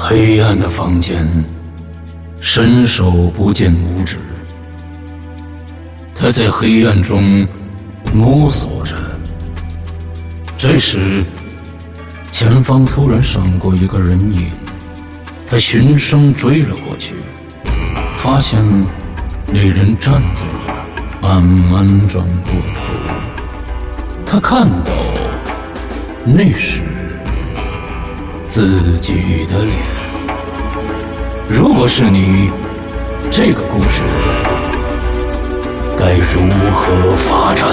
黑暗的房间，伸手不见五指。他在黑暗中摸索着。这时，前方突然闪过一个人影，他循声追了过去，发现那人站在那儿，慢慢转过头。他看到那是自己的脸。如果是你，这个故事该如何发展？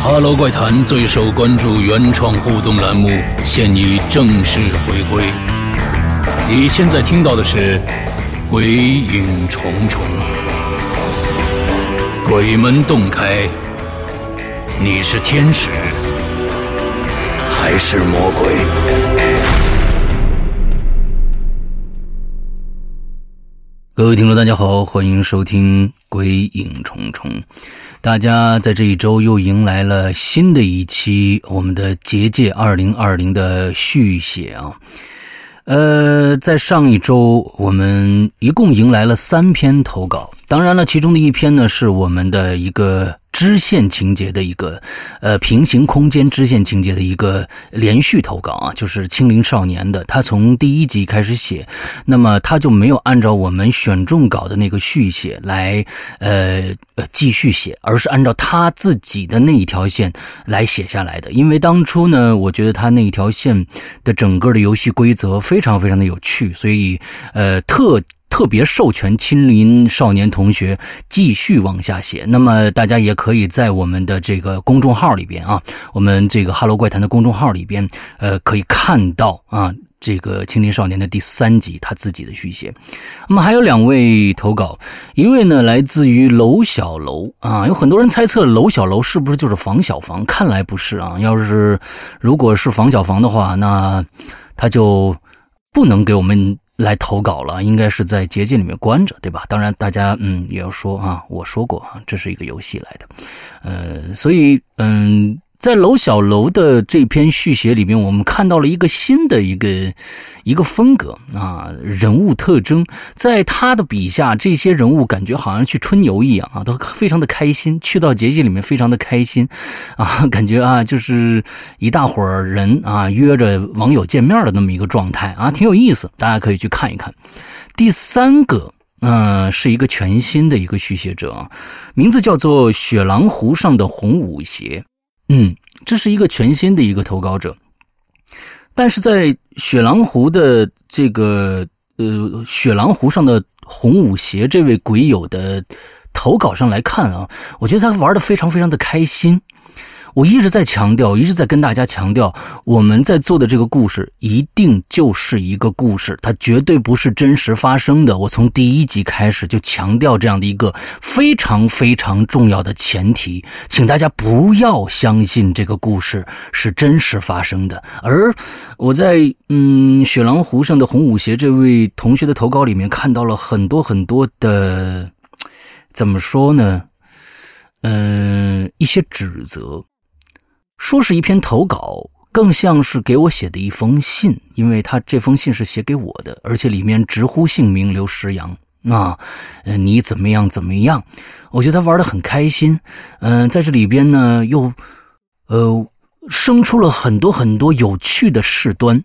哈喽怪谈最受关注原创互动栏目现已正式回归。你现在听到的是《鬼影重重》。鬼门洞开，你是天使还是魔鬼？各位听众，大家好，欢迎收听《鬼影重重》。大家在这一周又迎来了新的一期我们的结界二零二零的续写啊。呃，在上一周，我们一共迎来了三篇投稿。当然了，其中的一篇呢，是我们的一个。支线情节的一个，呃，平行空间支线情节的一个连续投稿啊，就是《青灵少年》的。他从第一集开始写，那么他就没有按照我们选中稿的那个续写来，呃呃继续写，而是按照他自己的那一条线来写下来的。因为当初呢，我觉得他那一条线的整个的游戏规则非常非常的有趣，所以呃特。特别授权亲临少年同学继续往下写，那么大家也可以在我们的这个公众号里边啊，我们这个哈喽怪谈的公众号里边，呃，可以看到啊，这个青林少年的第三集他自己的续写。那么还有两位投稿，一位呢来自于楼小楼啊，有很多人猜测楼小楼是不是就是房小房，看来不是啊。要是如果是房小房的话，那他就不能给我们。来投稿了，应该是在结界里面关着，对吧？当然，大家嗯也要说啊，我说过啊，这是一个游戏来的，呃，所以嗯。在楼小楼的这篇续写里面，我们看到了一个新的一个一个风格啊，人物特征。在他的笔下，这些人物感觉好像去春游一样啊，都非常的开心。去到结界里面，非常的开心啊，感觉啊，就是一大伙人啊约着网友见面的那么一个状态啊，挺有意思。大家可以去看一看。第三个，嗯，是一个全新的一个续写者，名字叫做《雪狼湖上的红舞鞋》。嗯，这是一个全新的一个投稿者，但是在雪狼湖的这个呃雪狼湖上的红舞鞋这位鬼友的投稿上来看啊，我觉得他玩的非常非常的开心。我一直在强调，一直在跟大家强调，我们在做的这个故事一定就是一个故事，它绝对不是真实发生的。我从第一集开始就强调这样的一个非常非常重要的前提，请大家不要相信这个故事是真实发生的。而我在嗯雪狼湖上的红舞鞋这位同学的投稿里面看到了很多很多的，怎么说呢？嗯，一些指责。说是一篇投稿，更像是给我写的一封信，因为他这封信是写给我的，而且里面直呼姓名刘石阳啊，你怎么样怎么样？我觉得他玩的很开心，嗯，在这里边呢，又呃生出了很多很多有趣的事端，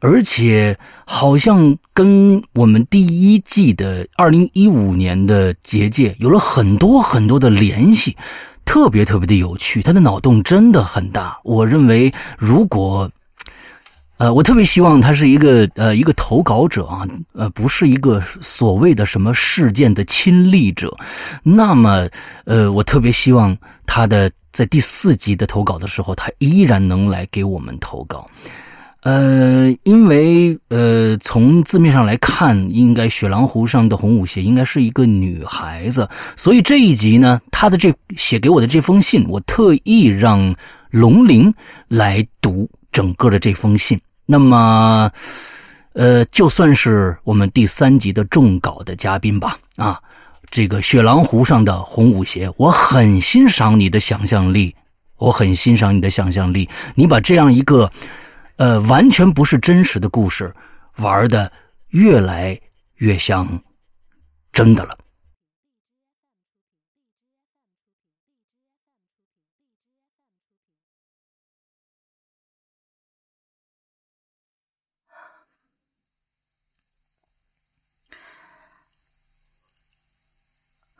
而且好像跟我们第一季的二零一五年的结界有了很多很多的联系。特别特别的有趣，他的脑洞真的很大。我认为，如果，呃，我特别希望他是一个呃一个投稿者啊，呃，不是一个所谓的什么事件的亲历者。那么，呃，我特别希望他的在第四集的投稿的时候，他依然能来给我们投稿。呃，因为呃，从字面上来看，应该雪狼湖上的红舞鞋应该是一个女孩子，所以这一集呢，他的这写给我的这封信，我特意让龙鳞来读整个的这封信。那么，呃，就算是我们第三集的重稿的嘉宾吧。啊，这个雪狼湖上的红舞鞋，我很欣赏你的想象力。我很欣赏你的想象力，你把这样一个，呃，完全不是真实的故事，玩的越来越像真的了。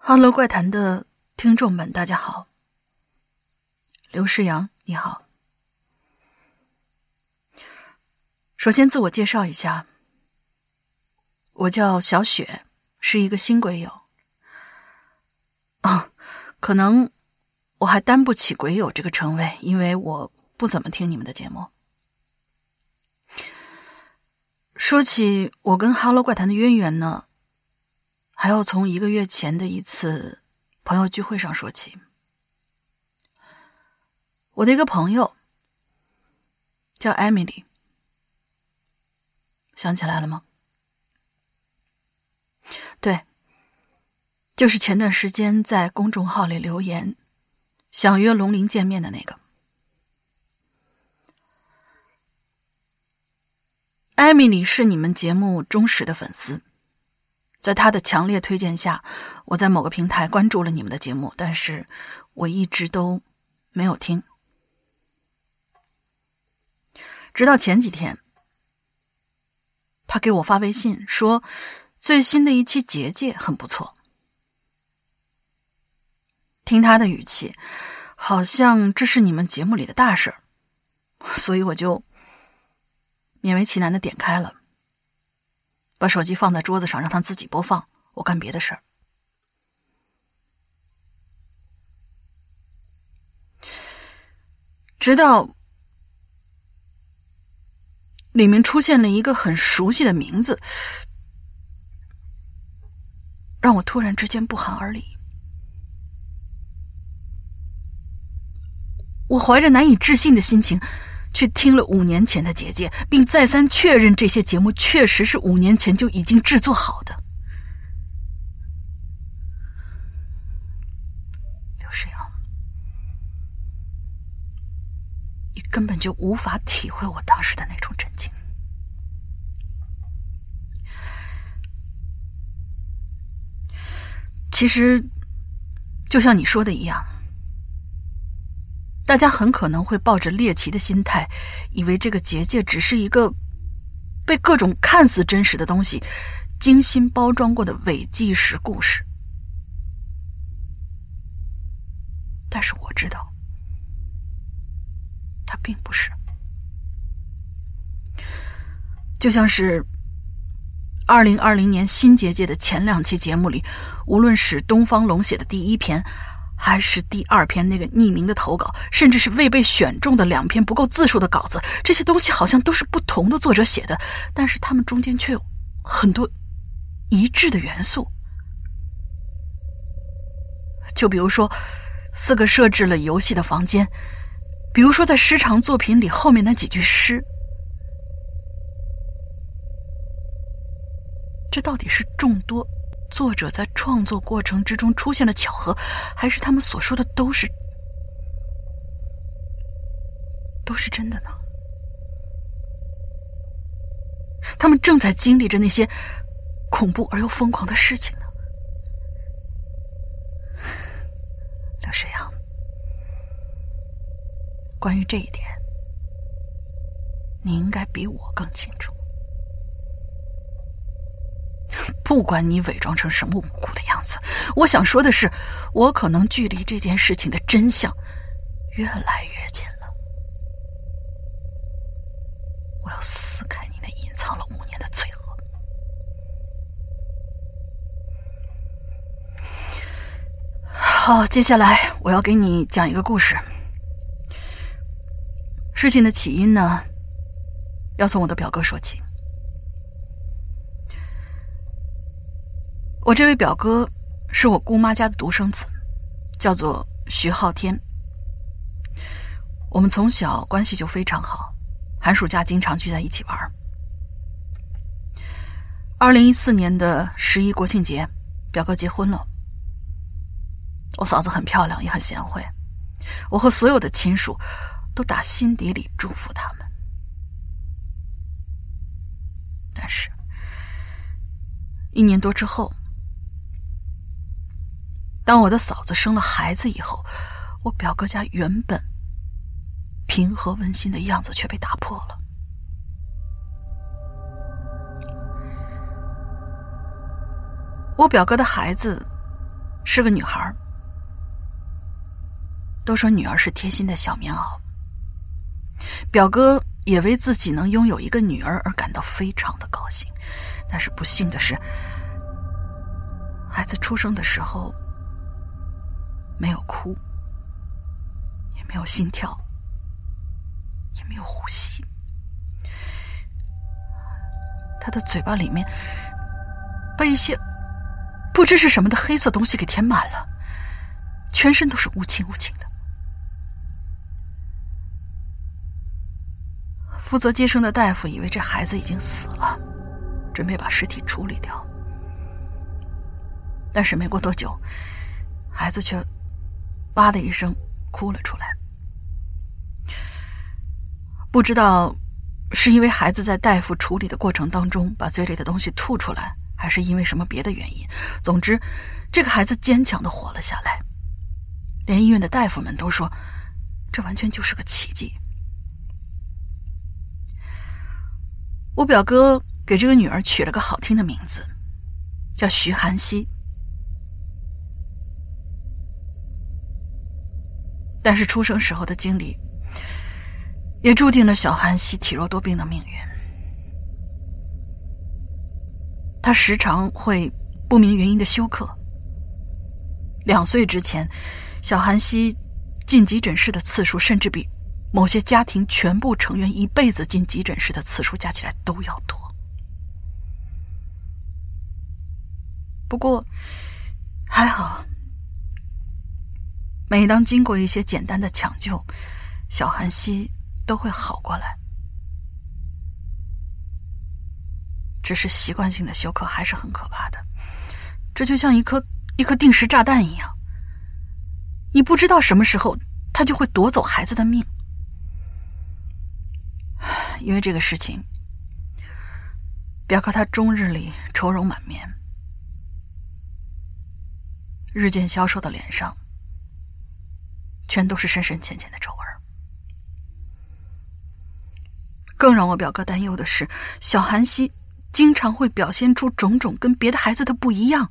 哈喽，怪谈的听众们，大家好。刘世阳，你好。首先自我介绍一下，我叫小雪，是一个新鬼友。哦，可能我还担不起鬼友这个称谓，因为我不怎么听你们的节目。说起我跟哈喽怪谈的渊源呢？还要从一个月前的一次朋友聚会上说起。我的一个朋友叫艾米丽，想起来了吗？对，就是前段时间在公众号里留言想约龙鳞见面的那个。艾米丽是你们节目忠实的粉丝。在他的强烈推荐下，我在某个平台关注了你们的节目，但是我一直都没有听。直到前几天，他给我发微信说，最新的一期《结界》很不错。听他的语气，好像这是你们节目里的大事儿，所以我就勉为其难的点开了。把手机放在桌子上，让它自己播放。我干别的事儿，直到里面出现了一个很熟悉的名字，让我突然之间不寒而栗。我怀着难以置信的心情。去听了五年前的结界，并再三确认这些节目确实是五年前就已经制作好的。刘世阳，你根本就无法体会我当时的那种震惊。其实，就像你说的一样。大家很可能会抱着猎奇的心态，以为这个结界只是一个被各种看似真实的东西精心包装过的伪纪实故事。但是我知道，它并不是。就像是二零二零年新结界的前两期节目里，无论是东方龙写的第一篇。还是第二篇那个匿名的投稿，甚至是未被选中的两篇不够字数的稿子，这些东西好像都是不同的作者写的，但是他们中间却有很多一致的元素。就比如说，四个设置了游戏的房间，比如说在诗长作品里后面那几句诗，这到底是众多？作者在创作过程之中出现了巧合，还是他们所说的都是都是真的呢？他们正在经历着那些恐怖而又疯狂的事情呢。刘世阳，关于这一点，你应该比我更清楚。不管你伪装成什么无辜的样子，我想说的是，我可能距离这件事情的真相越来越近了。我要撕开你那隐藏了五年的罪恶。好，接下来我要给你讲一个故事。事情的起因呢，要从我的表哥说起。我这位表哥是我姑妈家的独生子，叫做徐浩天。我们从小关系就非常好，寒暑假经常聚在一起玩。二零一四年的十一国庆节，表哥结婚了。我嫂子很漂亮，也很贤惠，我和所有的亲属都打心底里祝福他们。但是，一年多之后，当我的嫂子生了孩子以后，我表哥家原本平和温馨的样子却被打破了。我表哥的孩子是个女孩都说女儿是贴心的小棉袄。表哥也为自己能拥有一个女儿而感到非常的高兴，但是不幸的是，孩子出生的时候没有哭，也没有心跳，也没有呼吸，他的嘴巴里面被一些。不知是什么的黑色东西给填满了，全身都是乌青乌青的。负责接生的大夫以为这孩子已经死了，准备把尸体处理掉。但是没过多久，孩子却“哇”的一声哭了出来。不知道是因为孩子在大夫处理的过程当中把嘴里的东西吐出来。还是因为什么别的原因？总之，这个孩子坚强的活了下来，连医院的大夫们都说，这完全就是个奇迹。我表哥给这个女儿取了个好听的名字，叫徐寒溪。但是出生时候的经历，也注定了小韩熙体弱多病的命运。他时常会不明原因的休克。两岁之前，小韩熙进急诊室的次数，甚至比某些家庭全部成员一辈子进急诊室的次数加起来都要多。不过还好，每当经过一些简单的抢救，小韩熙都会好过来。只是习惯性的休克还是很可怕的，这就像一颗一颗定时炸弹一样，你不知道什么时候他就会夺走孩子的命。因为这个事情，表哥他终日里愁容满面，日渐消瘦的脸上全都是深深浅浅的皱纹。更让我表哥担忧的是，小韩熙。经常会表现出种种跟别的孩子的不一样，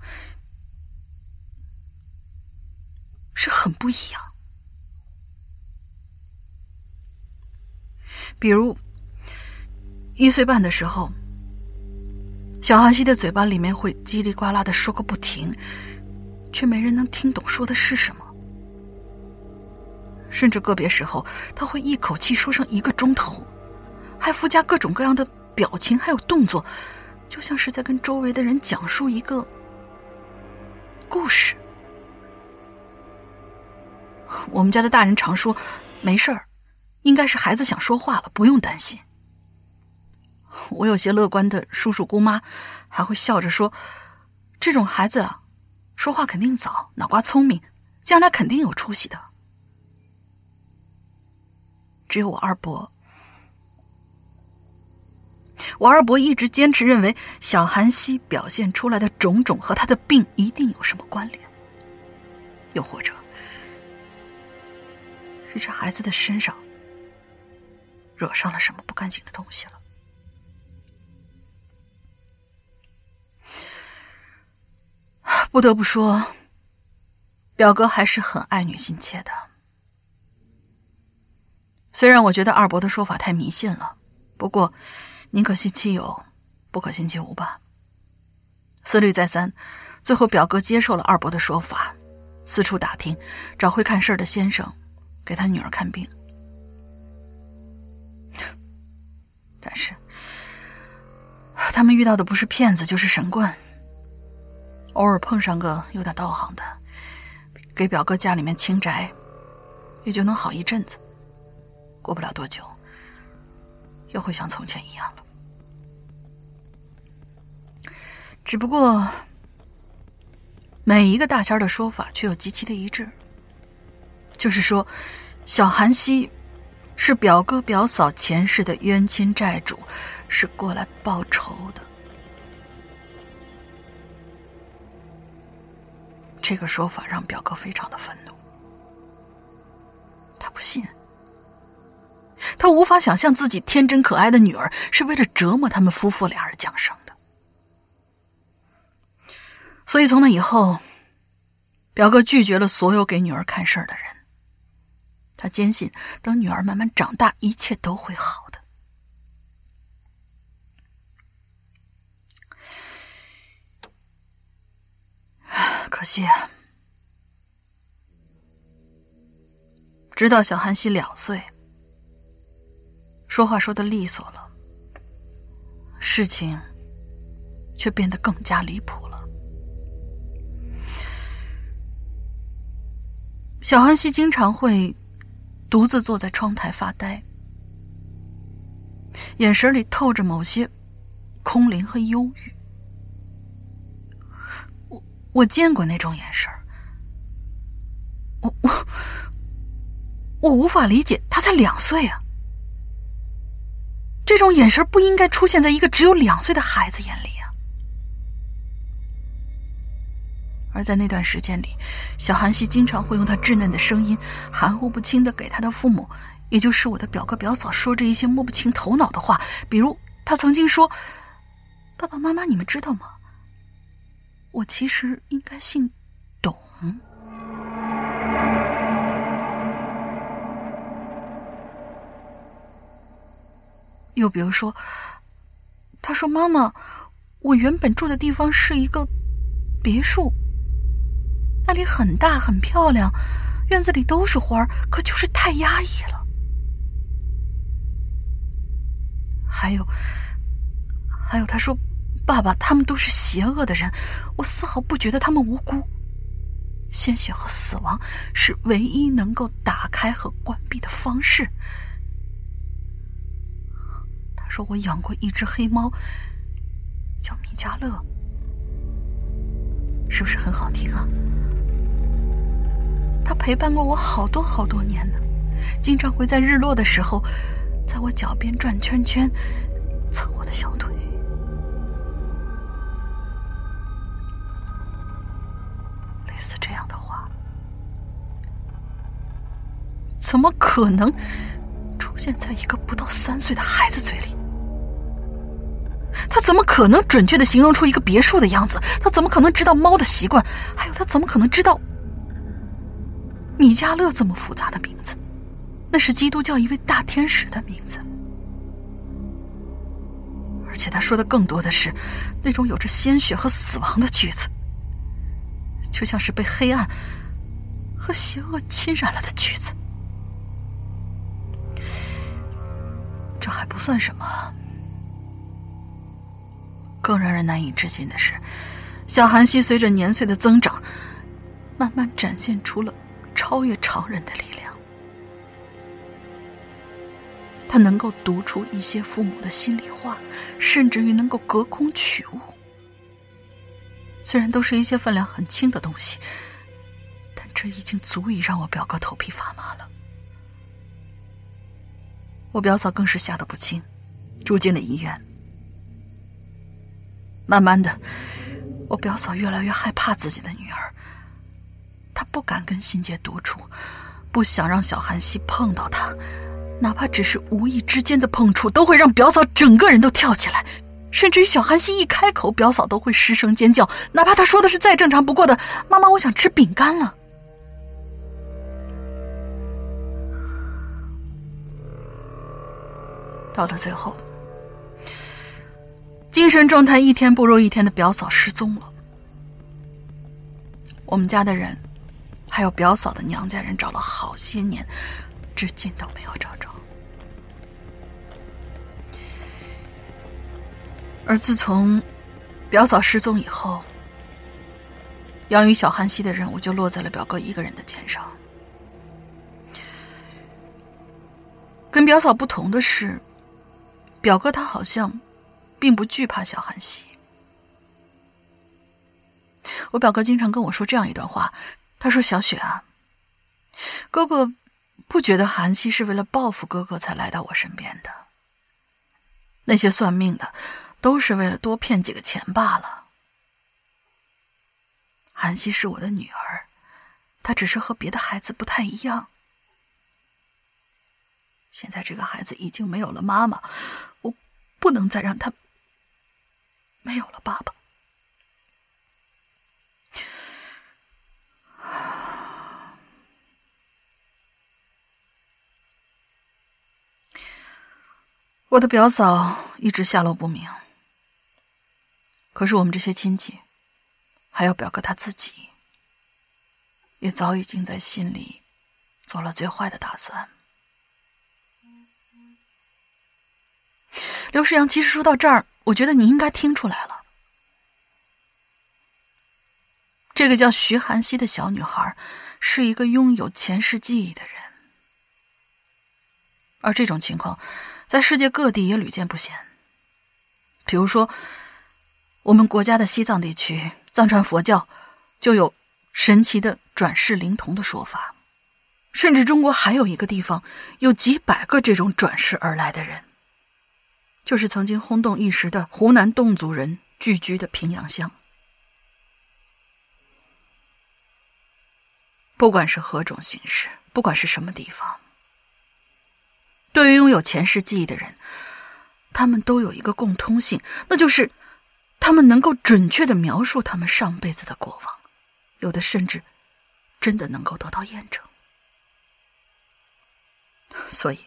是很不一样。比如一岁半的时候，小韩熙的嘴巴里面会叽里呱啦的说个不停，却没人能听懂说的是什么。甚至个别时候，他会一口气说上一个钟头，还附加各种各样的。表情还有动作，就像是在跟周围的人讲述一个故事。我们家的大人常说：“没事儿，应该是孩子想说话了，不用担心。”我有些乐观的叔叔姑妈还会笑着说：“这种孩子啊，说话肯定早，脑瓜聪明，将来肯定有出息的。”只有我二伯。我二伯一直坚持认为，小韩熙表现出来的种种和他的病一定有什么关联，又或者是这孩子的身上惹上了什么不干净的东西了。不得不说，表哥还是很爱女心切的。虽然我觉得二伯的说法太迷信了，不过。宁可信其有，不可信其无吧。思虑再三，最后表哥接受了二伯的说法，四处打听，找会看事儿的先生，给他女儿看病。但是，他们遇到的不是骗子，就是神棍。偶尔碰上个有点道行的，给表哥家里面清宅，也就能好一阵子。过不了多久。又会像从前一样了。只不过，每一个大仙的说法却又极其的一致。就是说，小韩熙是表哥表嫂前世的冤亲债主，是过来报仇的。这个说法让表哥非常的愤怒，他不信，他无法想象自己天真可爱的女儿是为了折磨他们夫妇俩而降生的。所以从那以后，表哥拒绝了所有给女儿看事儿的人。他坚信，等女儿慢慢长大，一切都会好的。可惜，啊直到小韩熙两岁，说话说的利索了，事情却变得更加离谱了。小安西经常会独自坐在窗台发呆，眼神里透着某些空灵和忧郁。我见过那种眼神我我我无法理解，他才两岁啊！这种眼神不应该出现在一个只有两岁的孩子眼里啊！而在那段时间里，小韩熙经常会用他稚嫩的声音，含糊不清的给他的父母，也就是我的表哥表嫂，说着一些摸不清头脑的话，比如他曾经说：“爸爸妈妈，你们知道吗？”我其实应该姓董。又比如说，他说：“妈妈，我原本住的地方是一个别墅，那里很大很漂亮，院子里都是花可就是太压抑了。”还有，还有，他说。爸爸，他们都是邪恶的人，我丝毫不觉得他们无辜。鲜血和死亡是唯一能够打开和关闭的方式。说我养过一只黑猫，叫米迦勒，是不是很好听啊？他陪伴过我好多好多年呢，经常会在日落的时候，在我脚边转圈圈，蹭我的小腿。类似这样的话，怎么可能出现在一个不到三岁的孩子嘴里？他怎么可能准确的形容出一个别墅的样子？他怎么可能知道猫的习惯？还有，他怎么可能知道米迦勒这么复杂的名字？那是基督教一位大天使的名字。而且他说的更多的是那种有着鲜血和死亡的句子。就像是被黑暗和邪恶侵染了的句子。这还不算什么，更让人难以置信的是，小韩熙随着年岁的增长，慢慢展现出了超越常人的力量。他能够读出一些父母的心里话，甚至于能够隔空取物。虽然都是一些分量很轻的东西，但这已经足以让我表哥头皮发麻了。我表嫂更是吓得不轻，住进了医院。慢慢的，我表嫂越来越害怕自己的女儿，她不敢跟欣杰独处，不想让小韩熙碰到她，哪怕只是无意之间的碰触，都会让表嫂整个人都跳起来。甚至于小韩熙一开口，表嫂都会失声尖叫，哪怕他说的是再正常不过的“妈妈，我想吃饼干了”。到了最后，精神状态一天不如一天的表嫂失踪了。我们家的人，还有表嫂的娘家人找了好些年，至今都没有找着。而自从表嫂失踪以后，养育小韩熙的任务就落在了表哥一个人的肩上。跟表嫂不同的是，表哥他好像并不惧怕小韩熙。我表哥经常跟我说这样一段话，他说：“小雪啊，哥哥不觉得韩熙是为了报复哥哥才来到我身边的。那些算命的都是为了多骗几个钱罢了。韩熙是我的女儿，她只是和别的孩子不太一样。现在这个孩子已经没有了妈妈，我不能再让他没有了爸爸。我的表嫂一直下落不明，可是我们这些亲戚，还有表哥他自己，也早已经在心里做了最坏的打算。刘世阳，其实说到这儿，我觉得你应该听出来了。这个叫徐寒溪的小女孩，是一个拥有前世记忆的人，而这种情况，在世界各地也屡见不鲜。比如说，我们国家的西藏地区，藏传佛教就有神奇的转世灵童的说法，甚至中国还有一个地方，有几百个这种转世而来的人。就是曾经轰动一时的湖南侗族人聚居的平阳乡。不管是何种形式，不管是什么地方，对于拥有前世记忆的人，他们都有一个共通性，那就是他们能够准确的描述他们上辈子的过往，有的甚至真的能够得到验证。所以。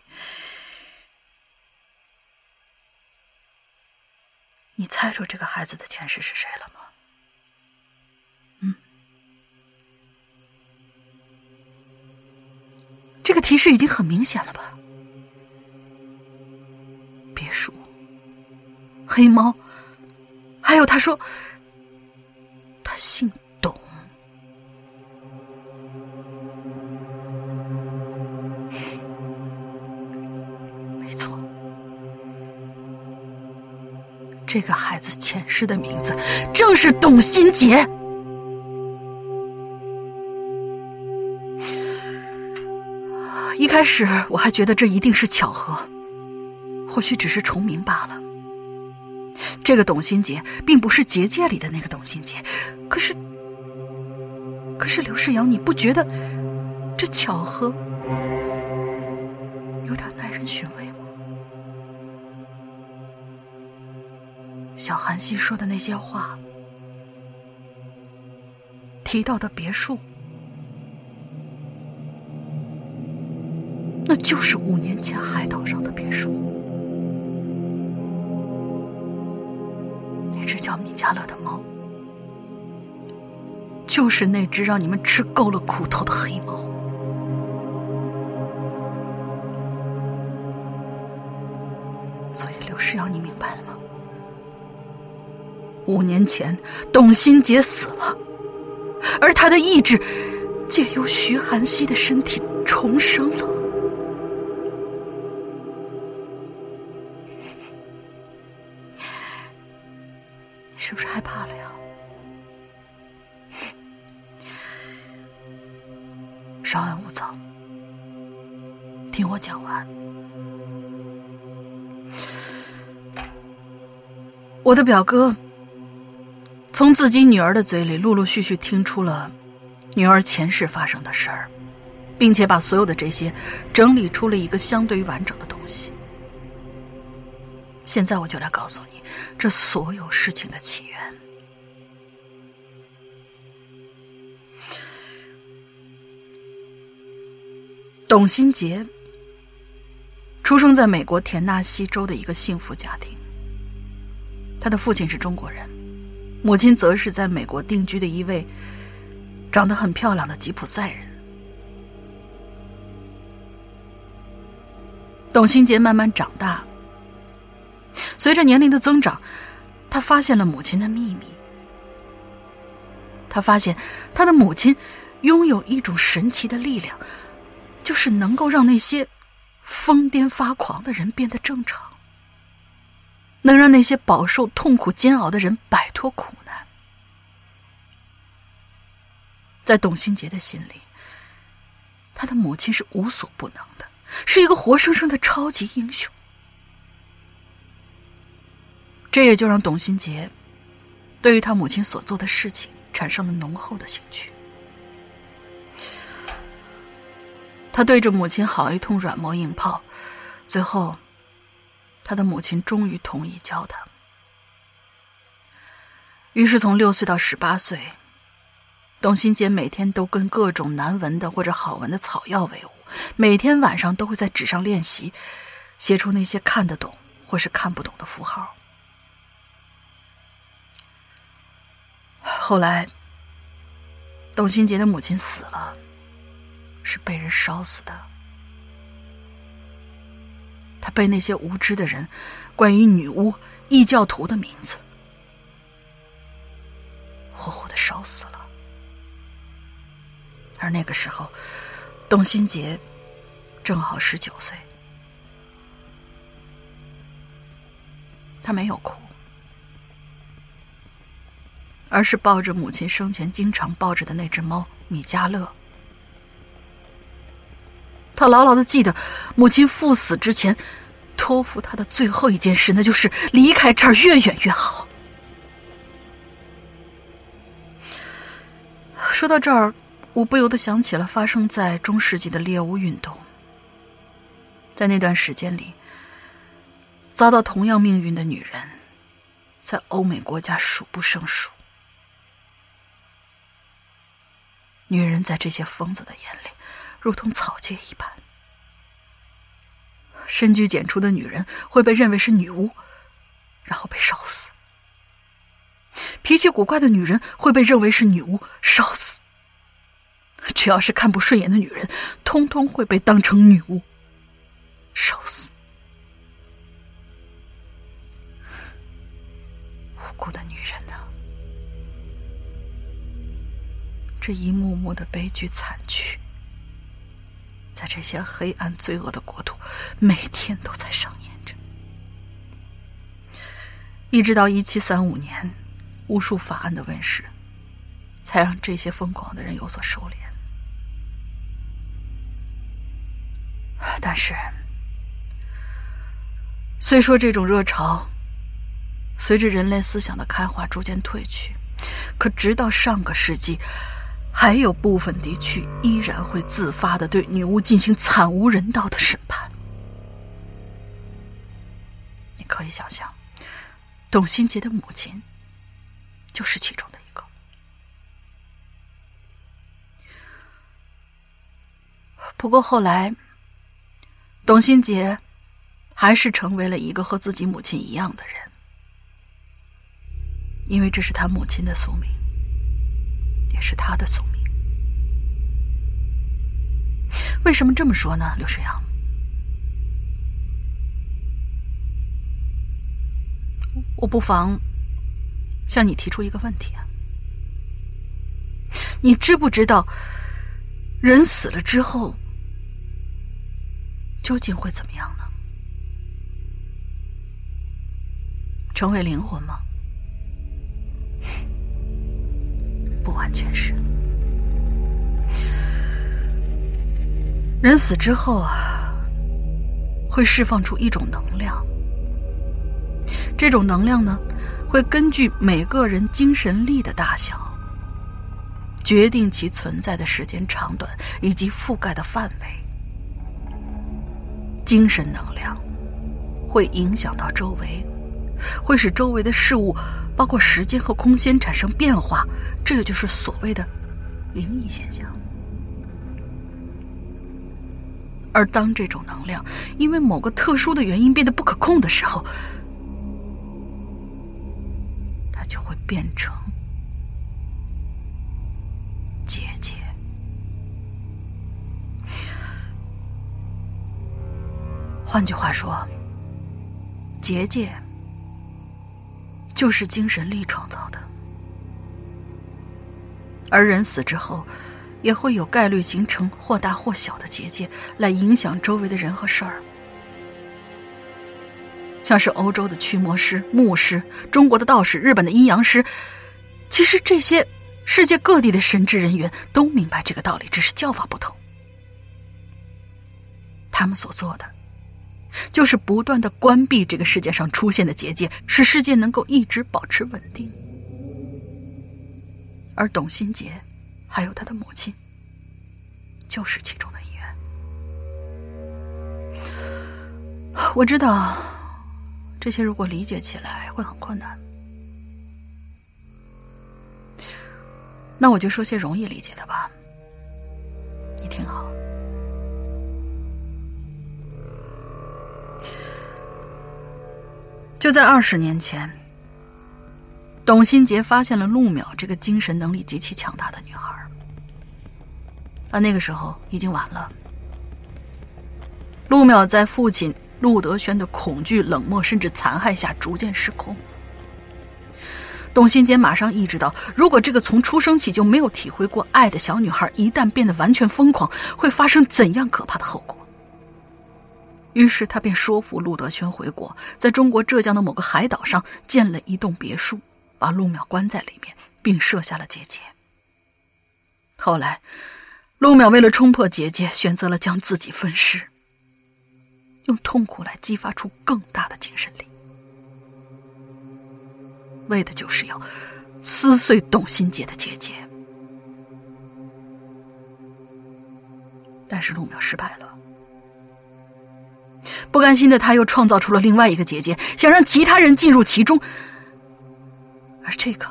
你猜出这个孩子的前世是谁了吗？嗯，这个提示已经很明显了吧？别墅、黑猫，还有他说他姓。这个孩子前世的名字正是董新杰。一开始我还觉得这一定是巧合，或许只是重名罢了。这个董新杰并不是结界里的那个董新杰，可是，可是刘世阳，你不觉得这巧合有点耐人寻味？小韩熙说的那些话，提到的别墅，那就是五年前海岛上的别墅。那只叫米迦勒的猫，就是那只让你们吃够了苦头的黑猫。所以，刘世阳，你明白了吗？五年前，董新杰死了，而他的意志借由徐寒溪的身体重生了。你是不是害怕了呀？稍安勿躁，听我讲完。我的表哥。从自己女儿的嘴里，陆陆续续听出了女儿前世发生的事儿，并且把所有的这些整理出了一个相对于完整的东西。现在我就来告诉你这所有事情的起源。董新杰出生在美国田纳西州的一个幸福家庭，他的父亲是中国人。母亲则是在美国定居的一位长得很漂亮的吉普赛人。董新杰慢慢长大，随着年龄的增长，他发现了母亲的秘密。他发现他的母亲拥有一种神奇的力量，就是能够让那些疯癫发狂的人变得正常。能让那些饱受痛苦煎熬的人摆脱苦难，在董新杰的心里，他的母亲是无所不能的，是一个活生生的超级英雄。这也就让董新杰对于他母亲所做的事情产生了浓厚的兴趣。他对着母亲好一通软磨硬泡，最后，他的母亲终于同意教他。于是，从六岁到十八岁，董新杰每天都跟各种难闻的或者好闻的草药为伍，每天晚上都会在纸上练习，写出那些看得懂或是看不懂的符号。后来，董新杰的母亲死了，是被人烧死的。被那些无知的人关于女巫、异教徒的名字活活的烧死了。而那个时候，董新杰正好十九岁，他没有哭。而是抱着母亲生前经常抱着的那只猫米迦勒。他牢牢的记得，母亲赴死之前托付他的最后一件事，那就是离开这儿越远越好。说到这儿，我不由得想起了发生在中世纪的猎巫运动。在那段时间里，遭到同样命运的女人，在欧美国家数不胜数。女人在这些疯子的眼里，如同草芥一般。深居简出的女人会被认为是女巫，然后被烧死；脾气古怪的女人会被认为是女巫，烧死。只要是看不顺眼的女人，通通会被当成女巫，烧死。无辜的女人呢？这一幕幕的悲剧惨剧，这些黑暗罪恶的国度，每天都在上演着。一直到一七三五年，巫术法案的问世，才让这些疯狂的人有所收敛。但是，虽说这种热潮随着人类思想的开化逐渐褪去，可直到上个世纪。还有部分地区依然会自发的对女巫进行惨无人道的审判。你可以想象，董新杰的母亲就是其中的一个。不过后来，董新杰还是成为了一个和自己母亲一样的人，因为这是他母亲的宿命。是他的宿命。为什么这么说呢？刘世阳，我不妨向你提出一个问题啊：你知不知道，人死了之后究竟会怎么样呢？成为灵魂吗？不完全是。人死之后啊，会释放出一种能量。这种能量呢，会根据每个人精神力的大小，决定其存在的时间长短以及覆盖的范围。精神能量会影响到周围。会使周围的事物，包括时间和空间产生变化，这个就是所谓的灵异现象。而当这种能量因为某个特殊的原因变得不可控的时候，它就会变成结界。换句话说，结界。就是精神力创造的，而人死之后，也会有概率形成或大或小的结界，来影响周围的人和事儿。像是欧洲的驱魔师、牧师，中国的道士，日本的阴阳师，其实这些世界各地的神职人员都明白这个道理，只是叫法不同。他们所做的，就是不断的关闭这个世界上出现的结界，使世界能够一直保持稳定。而董新杰，还有他的母亲，就是其中的一员。我知道，这些如果理解起来会很困难，那我就说些容易理解的吧。你听好。就在二十年前，董新杰发现了陆淼这个精神能力极其强大的女孩。而那个时候已经晚了。陆淼在父亲陆德轩的恐惧、冷漠甚至残害下逐渐失控。董新杰马上意识到，如果这个从出生起就没有体会过爱的小女孩一旦变得完全疯狂，会发生怎样可怕的后果。于是他便说服陆德轩回国，在中国浙江的某个海岛上建了一栋别墅，把陆淼关在里面，并设下了结界。后来，陆淼为了冲破结界，选择了将自己分尸，用痛苦来激发出更大的精神力，为的就是要撕碎董新杰的结界。但是陆淼失败了。不甘心的他，又创造出了另外一个结界，想让其他人进入其中。而这个，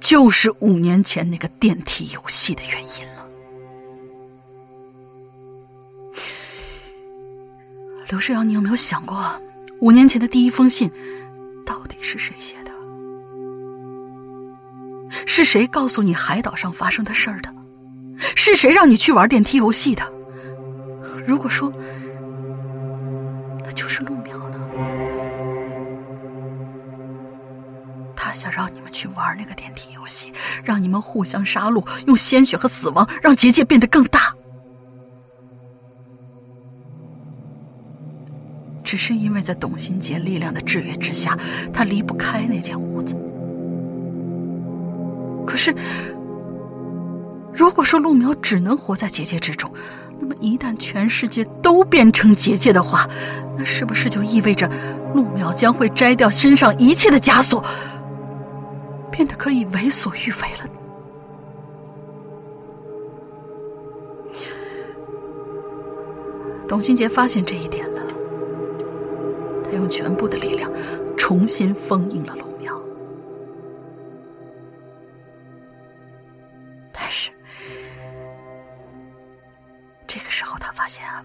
就是五年前那个电梯游戏的原因了。刘世阳，你有没有想过，五年前的第一封信，到底是谁写的？是谁告诉你海岛上发生的事儿的？是谁让你去玩电梯游戏的？如果说那就是陆苗呢？他想让你们去玩那个电梯游戏，让你们互相杀戮，用鲜血和死亡让结界变得更大。只是因为在董新杰力量的制约之下，他离不开那间屋子。可是，如果说陆苗只能活在结界之中，那么，一旦全世界都变成结界的话，那是不是就意味着陆淼将会摘掉身上一切的枷锁，变得可以为所欲为了？董新杰发现这一点了，他用全部的力量重新封印了陆这个时候，他发现啊。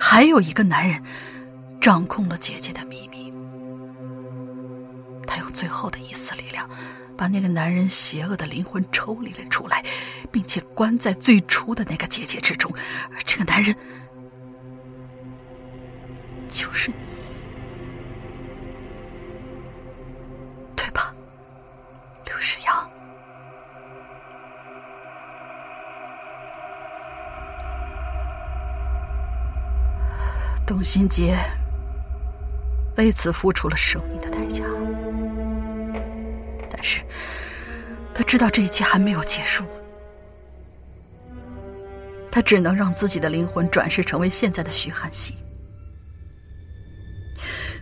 还有一个男人掌控了姐姐的秘密，他用最后的一丝力量，把那个男人邪恶的灵魂抽离了出来，并且关在最初的那个结界之中。而这个男人就是你，董新杰为此付出了生命的代价，但是他知道这一切还没有结束，他只能让自己的灵魂转世成为现在的徐寒溪。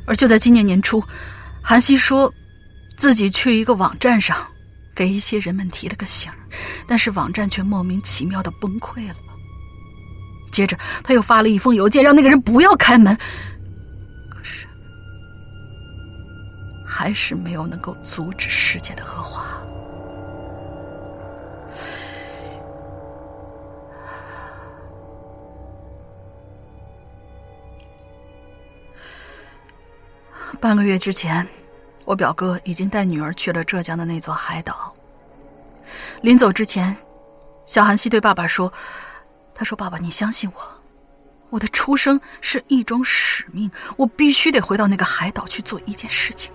而就在今年年初，韩熙说自己去一个网站上给一些人们提了个醒，但是网站却莫名其妙的崩溃了。接着，他又发了一封邮件，让那个人不要开门。可是，还是没有能够阻止世界的恶化。半个月之前，我表哥已经带女儿去了浙江的那座海岛。临走之前，小韩熙对爸爸说。他说：“爸爸，你相信我，我的出生是一种使命，我必须得回到那个海岛去做一件事情。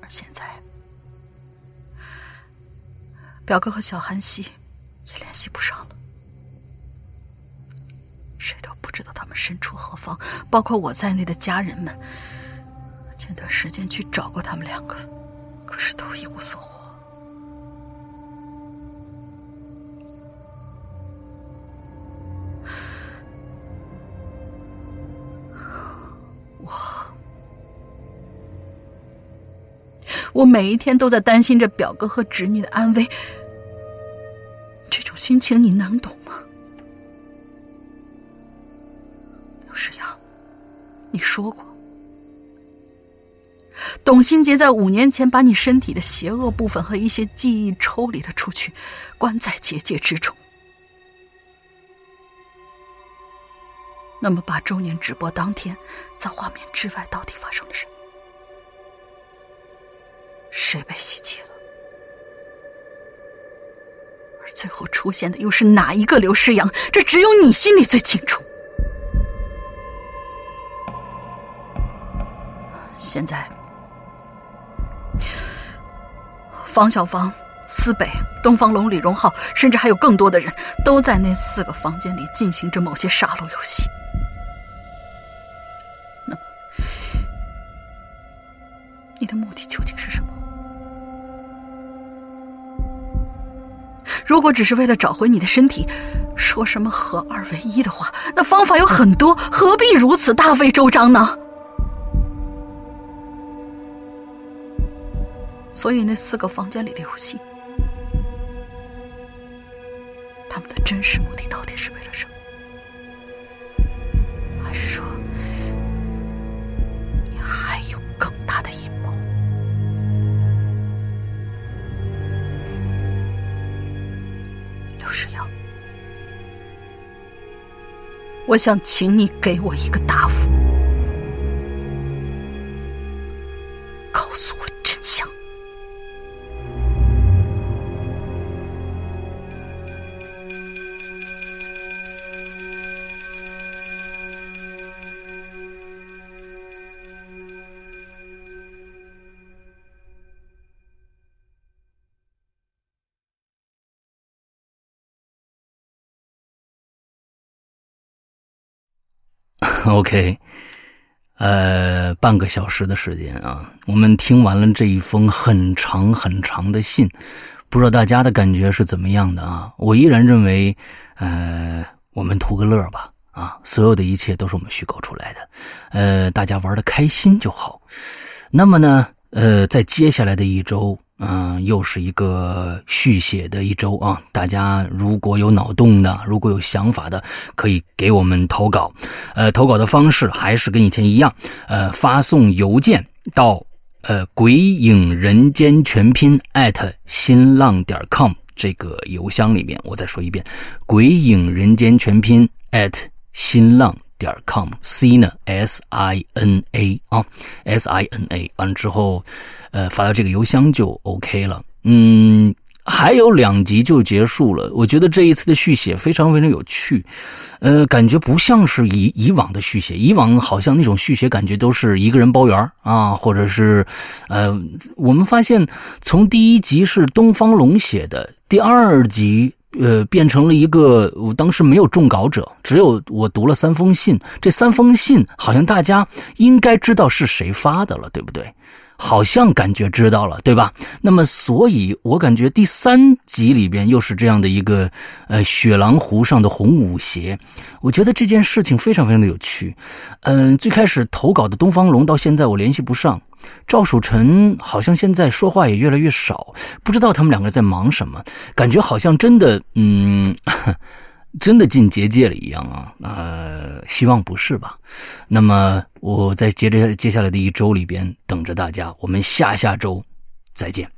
而现在，表哥和小韩熙也联系不上了，谁都不知道他们身处何方，包括我在内的家人们。前段时间去找过他们两个，可是都一无所获。”我。我每一天都在担心着表哥和侄女的安危，这种心情你能懂吗？刘诗阳，你说过，董新杰在五年前把你身体的邪恶部分和一些记忆抽离了出去，关在结界之中。那么，八周年直播当天，在画面之外到底发生了什么？谁被袭击了？而最后出现的又是哪一个刘诗阳？这只有你心里最清楚。现在，方小芳、思北、东方龙、李荣浩，甚至还有更多的人，都在那四个房间里进行着某些杀戮游戏。如果只是为了找回你的身体，说什么合二为一的话，那方法有很多，何必如此大费周章呢？所以那四个房间里的游戏，我想请你给我一个答复，OK，呃，半个小时的时间啊，我们听完了这一封很长很长的信，不知道大家的感觉是怎么样的啊？我依然认为，呃，我们图个乐吧，啊，所有的一切都是我们虚构出来的，呃，大家玩的开心就好。那么呢，呃，在接下来的一周。嗯，又是一个续写的一周啊！大家如果有脑洞的，如果有想法的，可以给我们投稿。呃，投稿的方式还是跟以前一样，呃，发送邮件到呃“鬼影人间全拼”@新浪点 com 这个邮箱里面。我再说一遍，“鬼影人间全拼”@新浪点 com，C 呢 S I N A 啊，S I N A 完了之后。呃，发到这个邮箱就 OK 了。嗯，还有两集就结束了。我觉得这一次的续写非常非常有趣，呃，感觉不像是以以往的续写。以往好像那种续写感觉都是一个人包圆啊，或者是呃，我们发现从第一集是东方龙写的，第二集呃变成了一个，我当时没有中稿者，只有我读了三封信。这三封信好像大家应该知道是谁发的了，对不对？好像感觉知道了，对吧？那么，所以我感觉第三集里边又是这样的一个，呃，雪狼湖上的红舞鞋。我觉得这件事情非常非常的有趣。嗯，最开始投稿的东方龙到现在我联系不上，赵曙臣好像现在说话也越来越少，不知道他们两个在忙什么，感觉好像真的，嗯。真的进结界了一样啊！呃，希望不是吧？那么我在接着接下来的一周里边等着大家，我们下下周再见。